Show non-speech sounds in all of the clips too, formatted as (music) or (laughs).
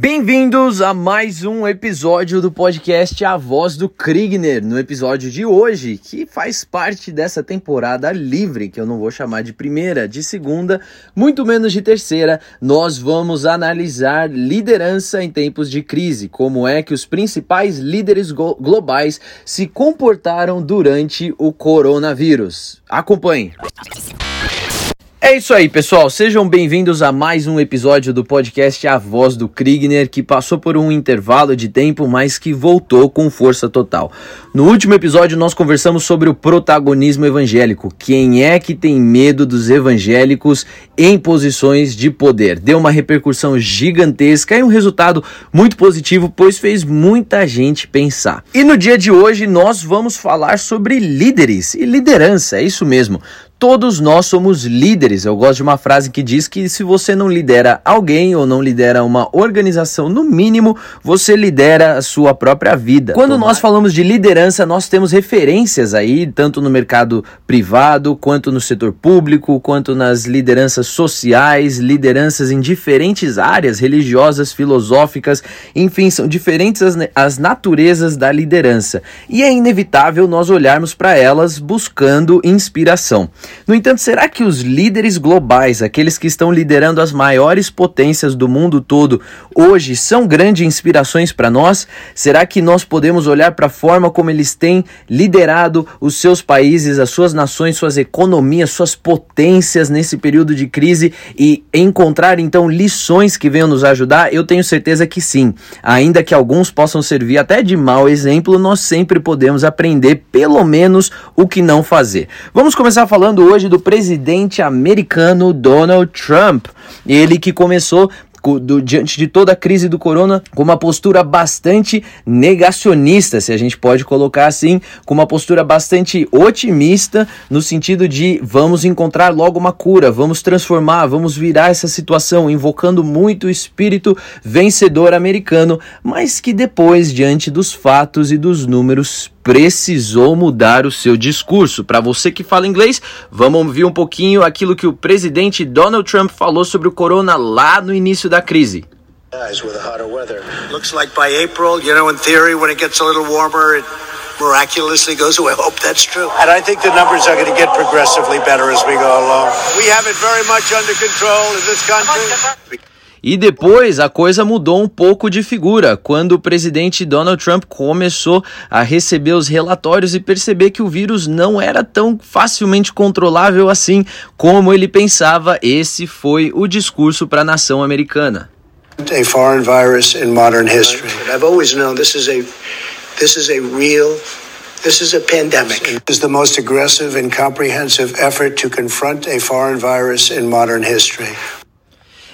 Bem-vindos a mais um episódio do podcast A Voz do Kriegner. No episódio de hoje, que faz parte dessa temporada livre, que eu não vou chamar de primeira, de segunda, muito menos de terceira, nós vamos analisar liderança em tempos de crise, como é que os principais líderes globais se comportaram durante o coronavírus. Acompanhe. É isso aí, pessoal. Sejam bem-vindos a mais um episódio do podcast A Voz do Kriegner, que passou por um intervalo de tempo, mas que voltou com força total. No último episódio, nós conversamos sobre o protagonismo evangélico. Quem é que tem medo dos evangélicos em posições de poder? Deu uma repercussão gigantesca e um resultado muito positivo, pois fez muita gente pensar. E no dia de hoje, nós vamos falar sobre líderes e liderança, é isso mesmo. Todos nós somos líderes. Eu gosto de uma frase que diz que se você não lidera alguém ou não lidera uma organização, no mínimo, você lidera a sua própria vida. Quando nós falamos de liderança, nós temos referências aí, tanto no mercado privado, quanto no setor público, quanto nas lideranças sociais, lideranças em diferentes áreas religiosas, filosóficas, enfim, são diferentes as, as naturezas da liderança. E é inevitável nós olharmos para elas buscando inspiração. No entanto, será que os líderes globais, aqueles que estão liderando as maiores potências do mundo todo, hoje são grandes inspirações para nós? Será que nós podemos olhar para a forma como eles têm liderado os seus países, as suas nações, suas economias, suas potências nesse período de crise e encontrar então lições que venham nos ajudar? Eu tenho certeza que sim. Ainda que alguns possam servir até de mau exemplo, nós sempre podemos aprender pelo menos o que não fazer. Vamos começar falando hoje do presidente americano Donald Trump. Ele que começou do, diante de toda a crise do corona, com uma postura bastante negacionista, se a gente pode colocar assim, com uma postura bastante otimista, no sentido de vamos encontrar logo uma cura, vamos transformar, vamos virar essa situação, invocando muito o espírito vencedor americano, mas que depois, diante dos fatos e dos números, precisou mudar o seu discurso. Para você que fala inglês, vamos ouvir um pouquinho aquilo que o presidente Donald Trump falou sobre o corona lá no início da crise. With the hotter weather. Looks like by April, you know, in theory, when it gets a little warmer, it miraculously goes away. I (laughs) hope that's true. And I think the numbers are going to get progressively better as we go along. We have it very much under control in this country. E depois a coisa mudou um pouco de figura, quando o presidente Donald Trump começou a receber os relatórios e perceber que o vírus não era tão facilmente controlável assim como ele pensava. Esse foi o discurso para a nação americana. A foreign virus in modern history. I've always known this is a this is a real This is a pandemic. It is the most aggressive and comprehensive effort to confront a foreign virus in modern history.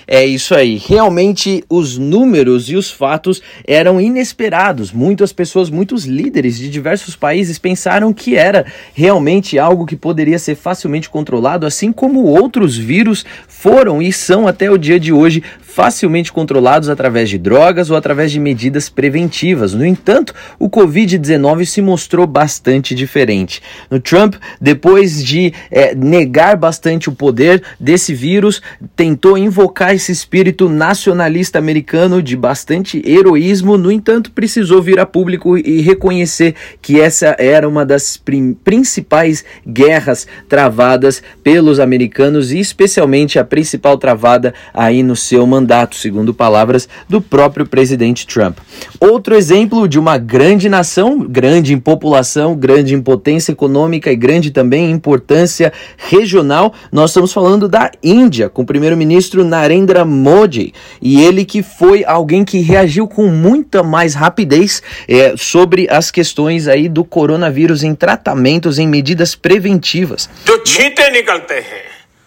É isso aí. Realmente os números e os fatos eram inesperados. Muitas pessoas, muitos líderes de diversos países pensaram que era realmente algo que poderia ser facilmente controlado, assim como outros vírus foram e são até o dia de hoje facilmente controlados através de drogas ou através de medidas preventivas. No entanto, o Covid-19 se mostrou bastante diferente. No Trump, depois de é, negar bastante o poder desse vírus, tentou invocar esse espírito nacionalista americano de bastante heroísmo. No entanto, precisou vir a público e reconhecer que essa era uma das principais guerras travadas pelos americanos e especialmente a principal travada aí no seu mandato segundo palavras do próprio presidente Trump. Outro exemplo de uma grande nação, grande em população, grande em potência econômica e grande também em importância regional, nós estamos falando da Índia, com o primeiro-ministro Narendra Modi, e ele que foi alguém que reagiu com muita mais rapidez é, sobre as questões aí do coronavírus em tratamentos, em medidas preventivas.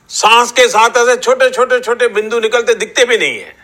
सांस के साथ ऐसे छोटे छोटे छोटे बिंदु निकलते दिखते भी नहीं है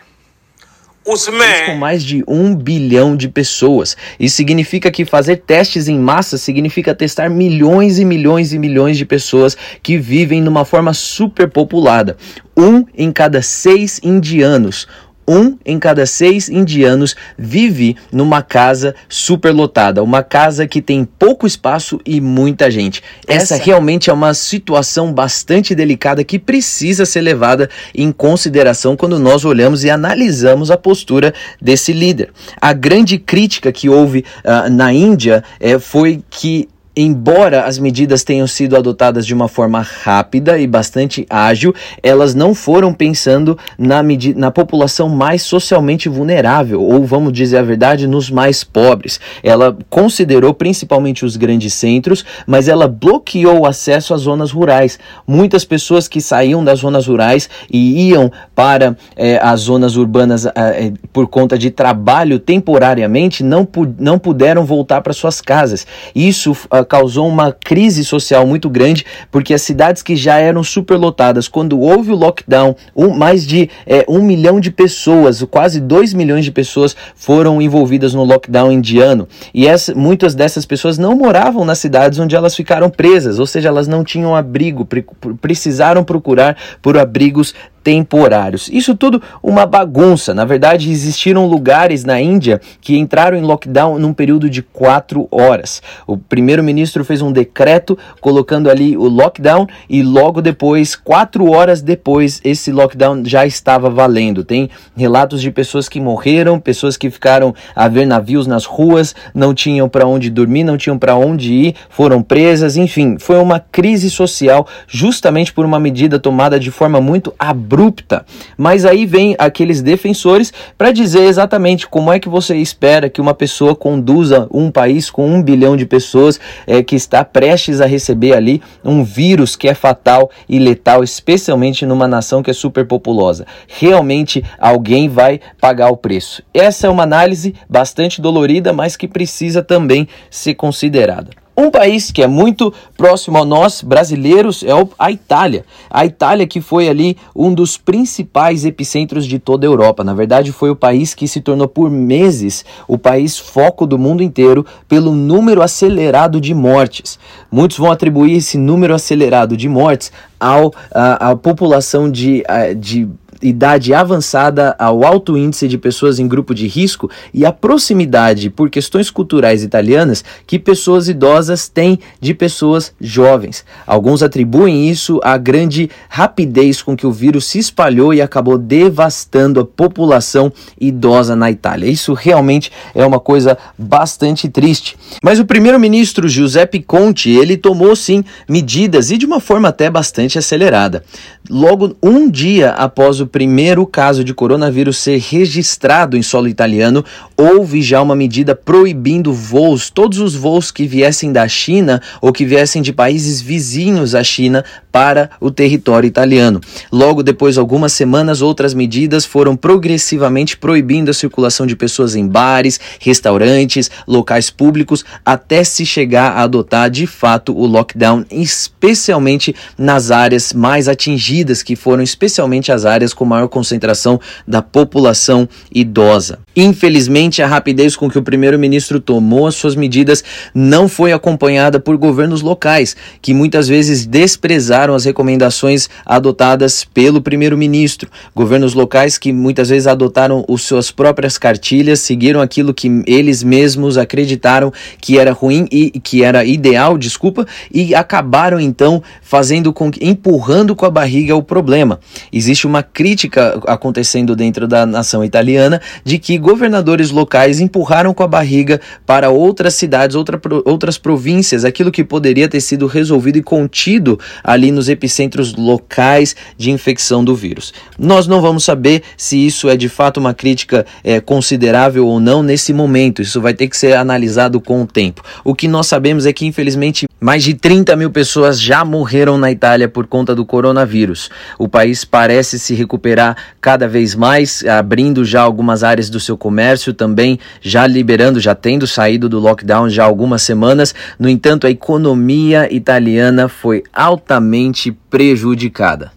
com mais de um bilhão de pessoas. Isso significa que fazer testes em massa significa testar milhões e milhões e milhões de pessoas que vivem numa forma superpopulada. Um em cada seis indianos um em cada seis indianos vive numa casa superlotada, uma casa que tem pouco espaço e muita gente. Essa, Essa realmente é uma situação bastante delicada que precisa ser levada em consideração quando nós olhamos e analisamos a postura desse líder. A grande crítica que houve uh, na Índia uh, foi que embora as medidas tenham sido adotadas de uma forma rápida e bastante ágil, elas não foram pensando na, na população mais socialmente vulnerável, ou vamos dizer a verdade, nos mais pobres. Ela considerou principalmente os grandes centros, mas ela bloqueou o acesso às zonas rurais. Muitas pessoas que saíam das zonas rurais e iam para eh, as zonas urbanas eh, por conta de trabalho temporariamente não, pu não puderam voltar para suas casas. Isso ah, causou uma crise social muito grande, porque as cidades que já eram superlotadas, quando houve o lockdown, um, mais de é, um milhão de pessoas, quase dois milhões de pessoas foram envolvidas no lockdown indiano. E essa, muitas dessas pessoas não moravam nas cidades onde elas ficaram presas, ou seja, elas não tinham abrigo, pre precisaram procurar por abrigos temporários. Isso tudo uma bagunça. Na verdade, existiram lugares na Índia que entraram em lockdown num período de quatro horas. O primeiro-ministro fez um decreto colocando ali o lockdown e logo depois, quatro horas depois, esse lockdown já estava valendo. Tem relatos de pessoas que morreram, pessoas que ficaram a ver navios nas ruas, não tinham para onde dormir, não tinham para onde ir, foram presas, enfim, foi uma crise social justamente por uma medida tomada de forma muito abrupta abrupta. Mas aí vem aqueles defensores para dizer exatamente como é que você espera que uma pessoa conduza um país com um bilhão de pessoas é, que está prestes a receber ali um vírus que é fatal e letal, especialmente numa nação que é superpopulosa. Realmente alguém vai pagar o preço. Essa é uma análise bastante dolorida, mas que precisa também ser considerada. Um país que é muito próximo a nós, brasileiros, é a Itália. A Itália que foi ali um dos principais epicentros de toda a Europa. Na verdade, foi o país que se tornou por meses o país foco do mundo inteiro pelo número acelerado de mortes. Muitos vão atribuir esse número acelerado de mortes ao, a população de, de idade avançada ao alto índice de pessoas em grupo de risco e a proximidade por questões culturais italianas que pessoas idosas têm de pessoas jovens. Alguns atribuem isso à grande rapidez com que o vírus se espalhou e acabou devastando a população idosa na Itália. Isso realmente é uma coisa bastante triste. Mas o primeiro-ministro Giuseppe Conte, ele tomou sim medidas e de uma forma até bastante acelerada. Logo um dia após o o primeiro caso de coronavírus ser registrado em solo italiano, houve já uma medida proibindo voos, todos os voos que viessem da China ou que viessem de países vizinhos à China para o território italiano. Logo depois, algumas semanas, outras medidas foram progressivamente proibindo a circulação de pessoas em bares, restaurantes, locais públicos, até se chegar a adotar de fato o lockdown, especialmente nas áreas mais atingidas, que foram especialmente as áreas com maior concentração da população idosa. Infelizmente, a rapidez com que o primeiro-ministro tomou as suas medidas não foi acompanhada por governos locais, que muitas vezes desprezaram as recomendações adotadas pelo primeiro-ministro. Governos locais que muitas vezes adotaram as suas próprias cartilhas, seguiram aquilo que eles mesmos acreditaram que era ruim e que era ideal, desculpa, e acabaram então fazendo com empurrando com a barriga o problema. Existe uma crítica acontecendo dentro da nação italiana de que governadores locais empurraram com a barriga para outras cidades, outra, outras províncias, aquilo que poderia ter sido resolvido e contido ali nos epicentros locais de infecção do vírus. Nós não vamos saber se isso é de fato uma crítica é, considerável ou não nesse momento, isso vai ter que ser analisado com o tempo. O que nós sabemos é que, infelizmente, mais de 30 mil pessoas já morreram na Itália por conta do coronavírus. O país parece se recuperar cada vez mais, abrindo já algumas áreas do seu comércio também já liberando, já tendo saído do lockdown já há algumas semanas. No entanto, a economia italiana foi altamente prejudicada.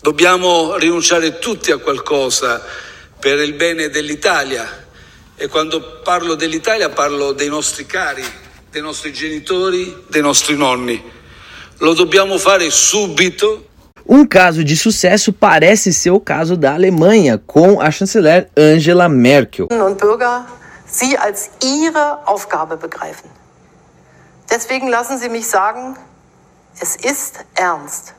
Dobbiamo rinunciare tutti a qualcosa per il bene dell'Italia e quando parlo dell'Italia parlo dei nostri cari, dei nostri genitori, dei nostri nonni. Lo dobbiamo fare subito Um caso de sucesso parece ser o caso da Alemanha, com a chanceler Angela Merkel. Und Bürger sie als ihre Aufgabe begreifen. Deswegen lassen Sie mich sagen, es ist ernst.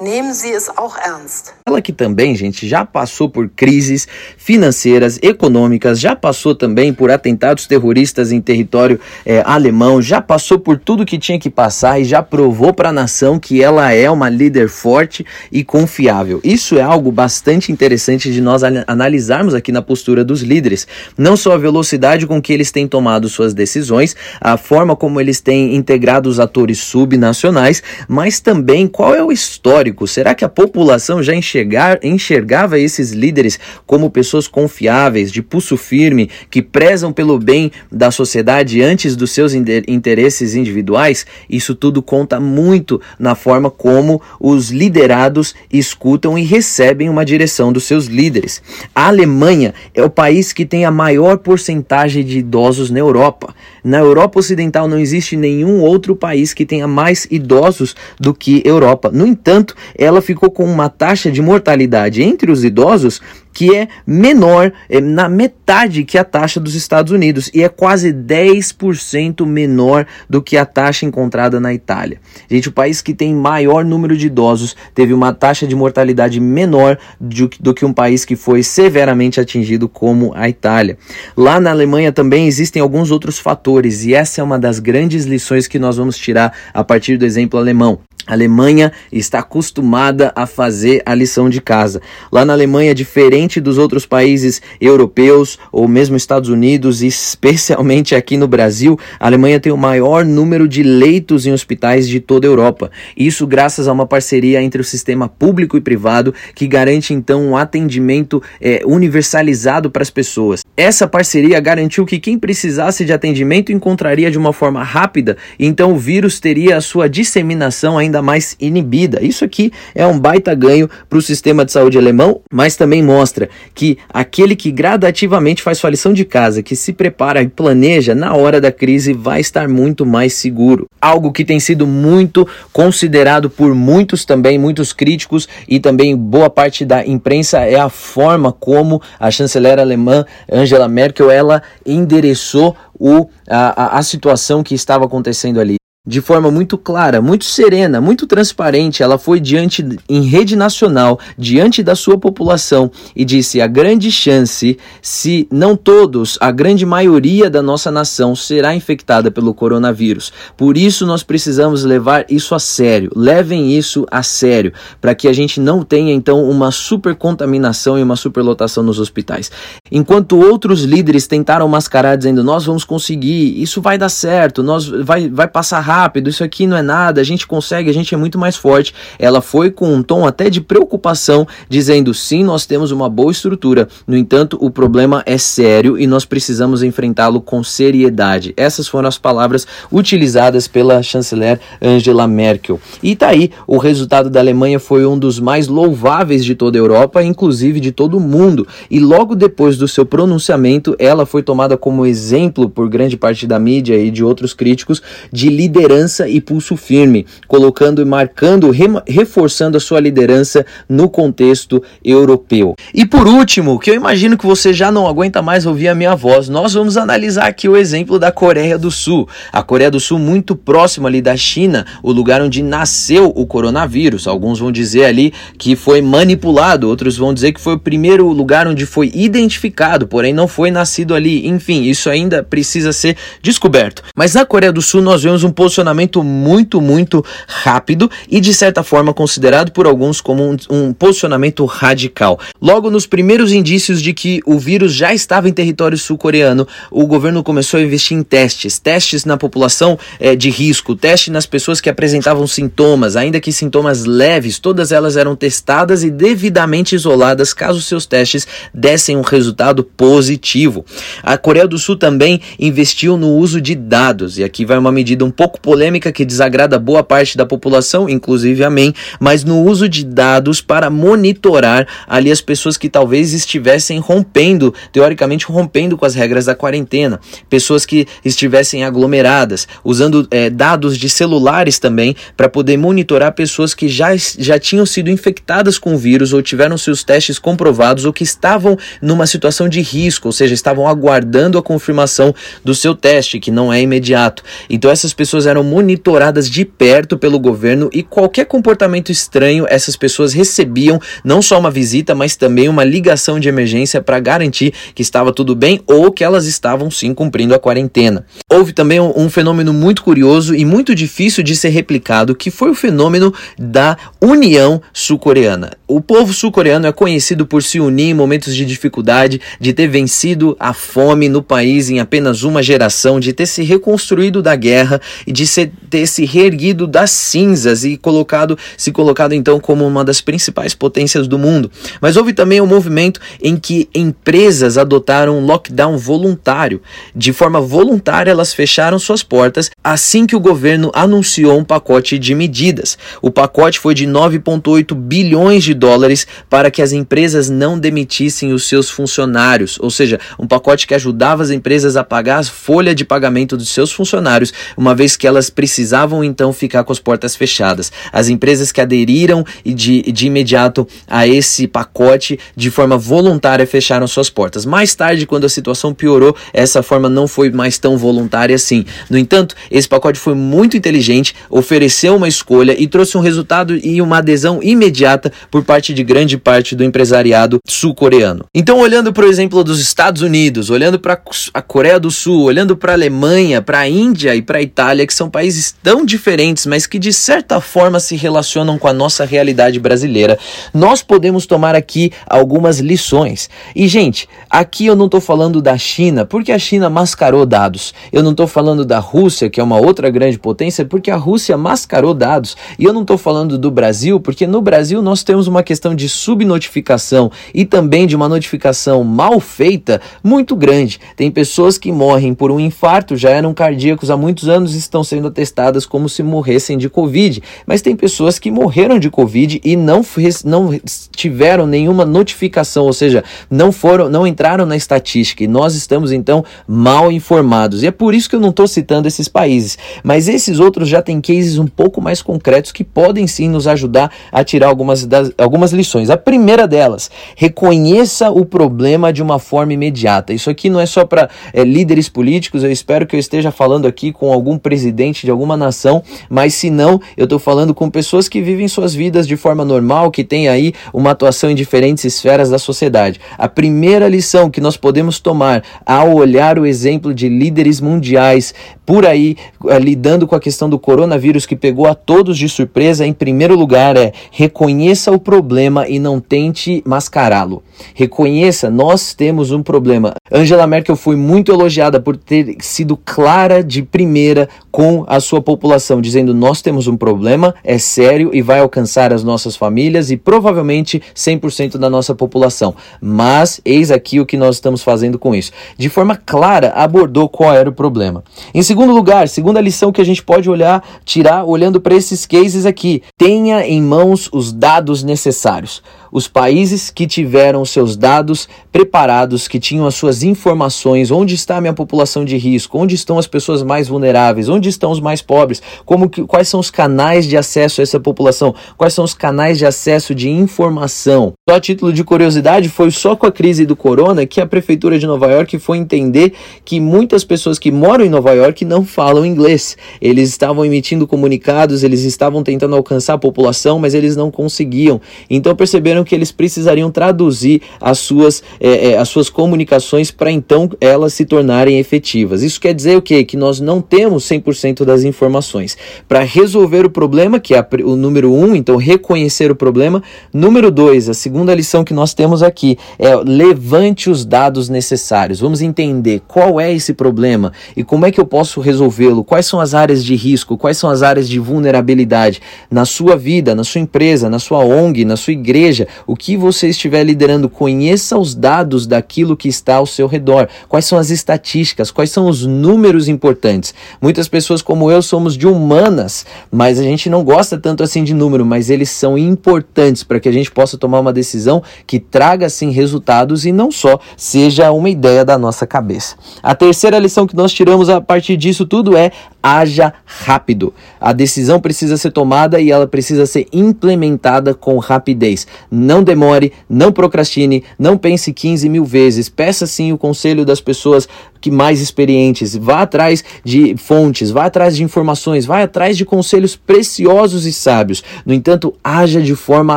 Nehmen Sie es auch ernst. Ela que também, gente, já passou por crises financeiras, econômicas, já passou também por atentados terroristas em território é, alemão, já passou por tudo que tinha que passar e já provou para a nação que ela é uma líder forte e confiável. Isso é algo bastante interessante de nós analisarmos aqui na postura dos líderes. Não só a velocidade com que eles têm tomado suas decisões, a forma como eles têm integrado os atores subnacionais, mas também qual é o histórico histórico? Será que a população já enxergar, enxergava esses líderes como pessoas confiáveis, de pulso firme, que prezam pelo bem da sociedade antes dos seus interesses individuais? Isso tudo conta muito na forma como os liderados escutam e recebem uma direção dos seus líderes. A Alemanha é o país que tem a maior porcentagem de idosos na Europa. Na Europa Ocidental não existe nenhum outro país que tenha mais idosos do que Europa. No entanto, ela ficou com uma taxa de mortalidade entre os idosos que é menor, é na metade que a taxa dos Estados Unidos e é quase 10% menor do que a taxa encontrada na Itália. Gente, o país que tem maior número de idosos teve uma taxa de mortalidade menor do, do que um país que foi severamente atingido como a Itália. Lá na Alemanha também existem alguns outros fatores e essa é uma das grandes lições que nós vamos tirar a partir do exemplo alemão. A Alemanha está acostumada a fazer a lição de casa. Lá na Alemanha, diferente dos outros países europeus ou mesmo Estados Unidos, especialmente aqui no Brasil, a Alemanha tem o maior número de leitos em hospitais de toda a Europa. Isso graças a uma parceria entre o sistema público e privado que garante então um atendimento é, universalizado para as pessoas. Essa parceria garantiu que quem precisasse de atendimento encontraria de uma forma rápida, e então o vírus teria a sua disseminação ainda ainda mais inibida. Isso aqui é um baita ganho para o sistema de saúde alemão, mas também mostra que aquele que gradativamente faz sua lição de casa, que se prepara e planeja na hora da crise, vai estar muito mais seguro. Algo que tem sido muito considerado por muitos também, muitos críticos e também boa parte da imprensa é a forma como a chanceler alemã Angela Merkel ela endereçou o, a, a situação que estava acontecendo ali de forma muito clara, muito serena, muito transparente, ela foi diante em rede nacional, diante da sua população e disse: a grande chance, se não todos, a grande maioria da nossa nação será infectada pelo coronavírus. Por isso nós precisamos levar isso a sério. Levem isso a sério, para que a gente não tenha então uma supercontaminação e uma superlotação nos hospitais. Enquanto outros líderes tentaram mascarar dizendo: "Nós vamos conseguir, isso vai dar certo, nós vai vai passar rápido rápido, isso aqui não é nada, a gente consegue, a gente é muito mais forte. Ela foi com um tom até de preocupação, dizendo: sim, nós temos uma boa estrutura, no entanto, o problema é sério e nós precisamos enfrentá-lo com seriedade. Essas foram as palavras utilizadas pela chanceler Angela Merkel. E tá aí, o resultado da Alemanha foi um dos mais louváveis de toda a Europa, inclusive de todo o mundo. E logo depois do seu pronunciamento, ela foi tomada como exemplo por grande parte da mídia e de outros críticos de liderança liderança e pulso firme, colocando e marcando, reforçando a sua liderança no contexto europeu. E por último, que eu imagino que você já não aguenta mais ouvir a minha voz, nós vamos analisar aqui o exemplo da Coreia do Sul. A Coreia do Sul muito próximo ali da China, o lugar onde nasceu o coronavírus. Alguns vão dizer ali que foi manipulado, outros vão dizer que foi o primeiro lugar onde foi identificado, porém não foi nascido ali. Enfim, isso ainda precisa ser descoberto. Mas na Coreia do Sul nós vemos um posicionamento muito, muito rápido e de certa forma considerado por alguns como um, um posicionamento radical. Logo nos primeiros indícios de que o vírus já estava em território sul-coreano, o governo começou a investir em testes, testes na população é, de risco, teste nas pessoas que apresentavam sintomas, ainda que sintomas leves, todas elas eram testadas e devidamente isoladas caso seus testes dessem um resultado positivo. A Coreia do Sul também investiu no uso de dados, e aqui vai uma medida um pouco polêmica que desagrada boa parte da população, inclusive a mim, mas no uso de dados para monitorar ali as pessoas que talvez estivessem rompendo, teoricamente rompendo com as regras da quarentena, pessoas que estivessem aglomeradas, usando é, dados de celulares também para poder monitorar pessoas que já, já tinham sido infectadas com o vírus ou tiveram seus testes comprovados ou que estavam numa situação de risco, ou seja, estavam aguardando a confirmação do seu teste, que não é imediato. Então essas pessoas eram monitoradas de perto pelo governo e qualquer comportamento estranho, essas pessoas recebiam não só uma visita, mas também uma ligação de emergência para garantir que estava tudo bem ou que elas estavam sim cumprindo a quarentena. Houve também um, um fenômeno muito curioso e muito difícil de ser replicado, que foi o fenômeno da União Sul-Coreana. O povo sul-coreano é conhecido por se unir em momentos de dificuldade, de ter vencido a fome no país em apenas uma geração, de ter se reconstruído da guerra e de ser, ter se reerguido das cinzas e colocado, se colocado então como uma das principais potências do mundo. Mas houve também um movimento em que empresas adotaram um lockdown voluntário. De forma voluntária, elas fecharam suas portas assim que o governo anunciou um pacote de medidas. O pacote foi de 9,8 bilhões de dólares para que as empresas não demitissem os seus funcionários, ou seja, um pacote que ajudava as empresas a pagar a folha de pagamento dos seus funcionários, uma vez que elas precisavam então ficar com as portas fechadas. As empresas que aderiram de, de imediato a esse pacote de forma voluntária fecharam suas portas. Mais tarde, quando a situação piorou, essa forma não foi mais tão voluntária assim. No entanto, esse pacote foi muito inteligente, ofereceu uma escolha e trouxe um resultado e uma adesão imediata por parte de grande parte do empresariado sul-coreano. Então, olhando para o exemplo dos Estados Unidos, olhando para a Coreia do Sul, olhando para a Alemanha, para a Índia e para a Itália, que são países tão diferentes, mas que de certa forma se relacionam com a nossa realidade brasileira, nós podemos tomar aqui algumas lições. E, gente, aqui eu não estou falando da China, porque a China mascarou dados. Eu não estou falando da Rússia, que é uma outra grande potência, porque a Rússia mascarou dados. E eu não estou falando do Brasil, porque no Brasil nós temos uma questão de subnotificação e também de uma notificação mal feita muito grande. Tem pessoas que morrem por um infarto, já eram cardíacos há muitos anos e estão sendo atestadas como se morressem de Covid. Mas tem pessoas que morreram de Covid e não, não tiveram nenhuma notificação, ou seja, não foram, não entraram na estatística. E nós estamos então mal informados. E é por isso que eu não estou citando esses países. Mas esses outros já têm cases um pouco mais concretos que podem sim nos ajudar a tirar algumas, das, algumas lições. A primeira delas, reconheça o problema de uma forma imediata. Isso aqui não é só para é, líderes políticos, eu espero que eu esteja falando aqui com algum presidente de alguma nação, mas se não, eu estou falando com pessoas que vivem suas vidas de forma normal, que têm aí uma atuação em diferentes esferas da sociedade. A primeira lição que nós podemos tomar ao olhar o exemplo de líderes mundiais por aí eh, lidando com a questão do coronavírus que pegou a todos de surpresa, em primeiro lugar é reconheça o problema e não tente mascará-lo. Reconheça, nós temos um problema. Angela Merkel foi muito elogiada por ter sido clara de primeira com a sua população, dizendo: Nós temos um problema, é sério e vai alcançar as nossas famílias e provavelmente 100% da nossa população. Mas eis aqui o que nós estamos fazendo com isso. De forma clara, abordou qual era o problema. Em segundo lugar, segunda lição que a gente pode olhar, tirar olhando para esses cases aqui: tenha em mãos os dados necessários os países que tiveram seus dados preparados, que tinham as suas informações, onde está a minha população de risco, onde estão as pessoas mais vulneráveis, onde estão os mais pobres, como que, quais são os canais de acesso a essa população, quais são os canais de acesso de informação. Só a título de curiosidade, foi só com a crise do corona que a prefeitura de Nova York foi entender que muitas pessoas que moram em Nova York não falam inglês. Eles estavam emitindo comunicados, eles estavam tentando alcançar a população, mas eles não conseguiam. Então perceberam que eles precisariam traduzir as suas, é, é, as suas comunicações para então elas se tornarem efetivas. Isso quer dizer o quê? Que nós não temos 100% das informações. Para resolver o problema, que é o número um, então reconhecer o problema. Número dois, a segunda lição que nós temos aqui é levante os dados necessários. Vamos entender qual é esse problema e como é que eu posso resolvê-lo, quais são as áreas de risco, quais são as áreas de vulnerabilidade na sua vida, na sua empresa, na sua ONG, na sua igreja, o que você estiver liderando, conheça os dados daquilo que está ao seu redor. Quais são as estatísticas, quais são os números importantes. Muitas pessoas como eu somos de humanas, mas a gente não gosta tanto assim de número, mas eles são importantes para que a gente possa tomar uma decisão que traga sim resultados e não só seja uma ideia da nossa cabeça. A terceira lição que nós tiramos a partir disso tudo é haja rápido. A decisão precisa ser tomada e ela precisa ser implementada com rapidez. Não demore, não procrastine, não pense 15 mil vezes. Peça sim o conselho das pessoas que mais experientes. Vá atrás de fontes, vá atrás de informações, vá atrás de conselhos preciosos e sábios. No entanto, haja de forma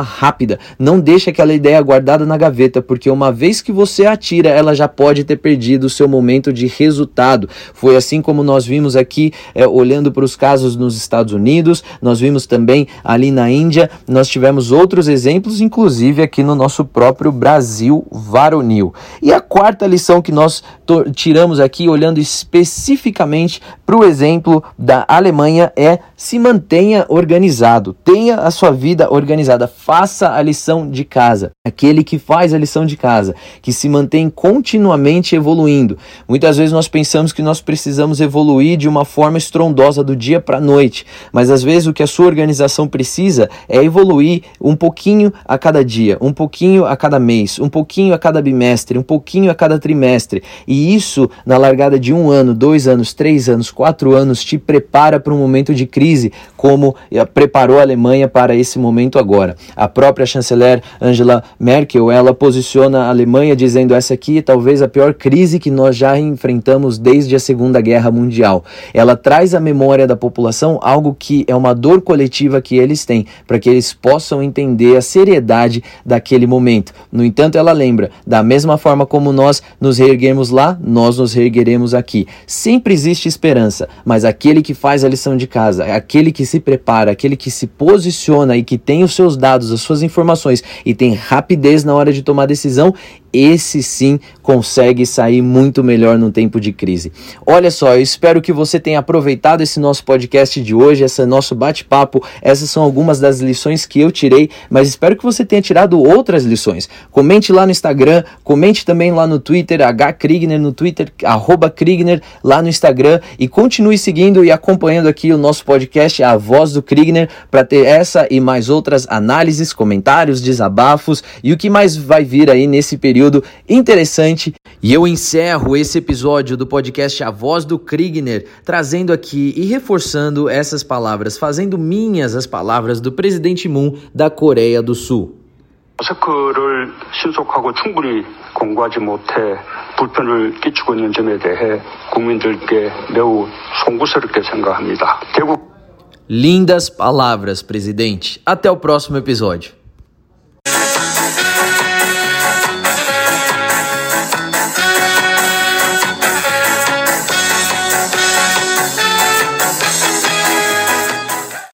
rápida. Não deixe aquela ideia guardada na gaveta, porque uma vez que você atira, ela já pode ter perdido o seu momento de resultado. Foi assim como nós vimos aqui é, olhando para os casos nos Estados Unidos, nós vimos também ali na Índia, nós tivemos outros exemplos, inclusive aqui no nosso próprio Brasil varonil. E a quarta lição que nós tiramos aqui, olhando especificamente para o exemplo da Alemanha, é se mantenha organizado, tenha a sua vida organizada, faça a lição de casa. Aquele que faz a lição de casa, que se mantém continuamente evoluindo. Muitas vezes nós pensamos que nós precisamos evoluir de uma forma estrondosa do dia para a noite, mas às vezes o que a sua organização precisa é evoluir um pouquinho a cada dia, um pouquinho a cada mês, um pouquinho a cada bimestre, um pouquinho a cada trimestre. E isso, na largada de um ano, dois anos, três anos, quatro anos, te prepara para um momento de crise, como preparou a Alemanha para esse momento agora. A própria chanceler Angela Merkel, ela posiciona a Alemanha dizendo essa aqui é talvez a pior crise que nós já enfrentamos desde a Segunda Guerra Mundial. Ela traz à memória da população algo que é uma dor coletiva que eles têm, para que eles possam entender a seriedade daquele momento. No entanto, ela lembra, da mesma forma como nós nos reerguemos lá, nós nos reergueremos aqui. Sempre existe esperança, mas aquele que faz a lição de casa, aquele que se prepara, aquele que se posiciona e que tem os seus dados, as suas informações e tem rapidez na hora de tomar decisão, esse sim consegue sair muito melhor no tempo de crise. Olha só, eu espero que você tenha aproveitado esse nosso podcast de hoje, esse nosso bate-papo. Essas são algumas das lições que eu tirei, mas espero que você tenha tirado outras lições. Comente lá no Instagram, comente também lá no Twitter, H Krigner no Twitter, arroba Krigner lá no Instagram e continue seguindo e acompanhando aqui o nosso podcast A Voz do Krigner para ter essa e mais outras análises, comentários, desabafos e o que mais vai vir aí nesse período período interessante. E eu encerro esse episódio do podcast A Voz do Kriegner, trazendo aqui e reforçando essas palavras, fazendo minhas as palavras do presidente Moon da Coreia do Sul. 마스크를 신속하고 충분히 공부하지 못해 불편을 끼치고 있는 점에 대해 국민들께 매우 송구스럽게 생각합니다. 대국 Lindas palavras, presidente. Até o próximo episódio.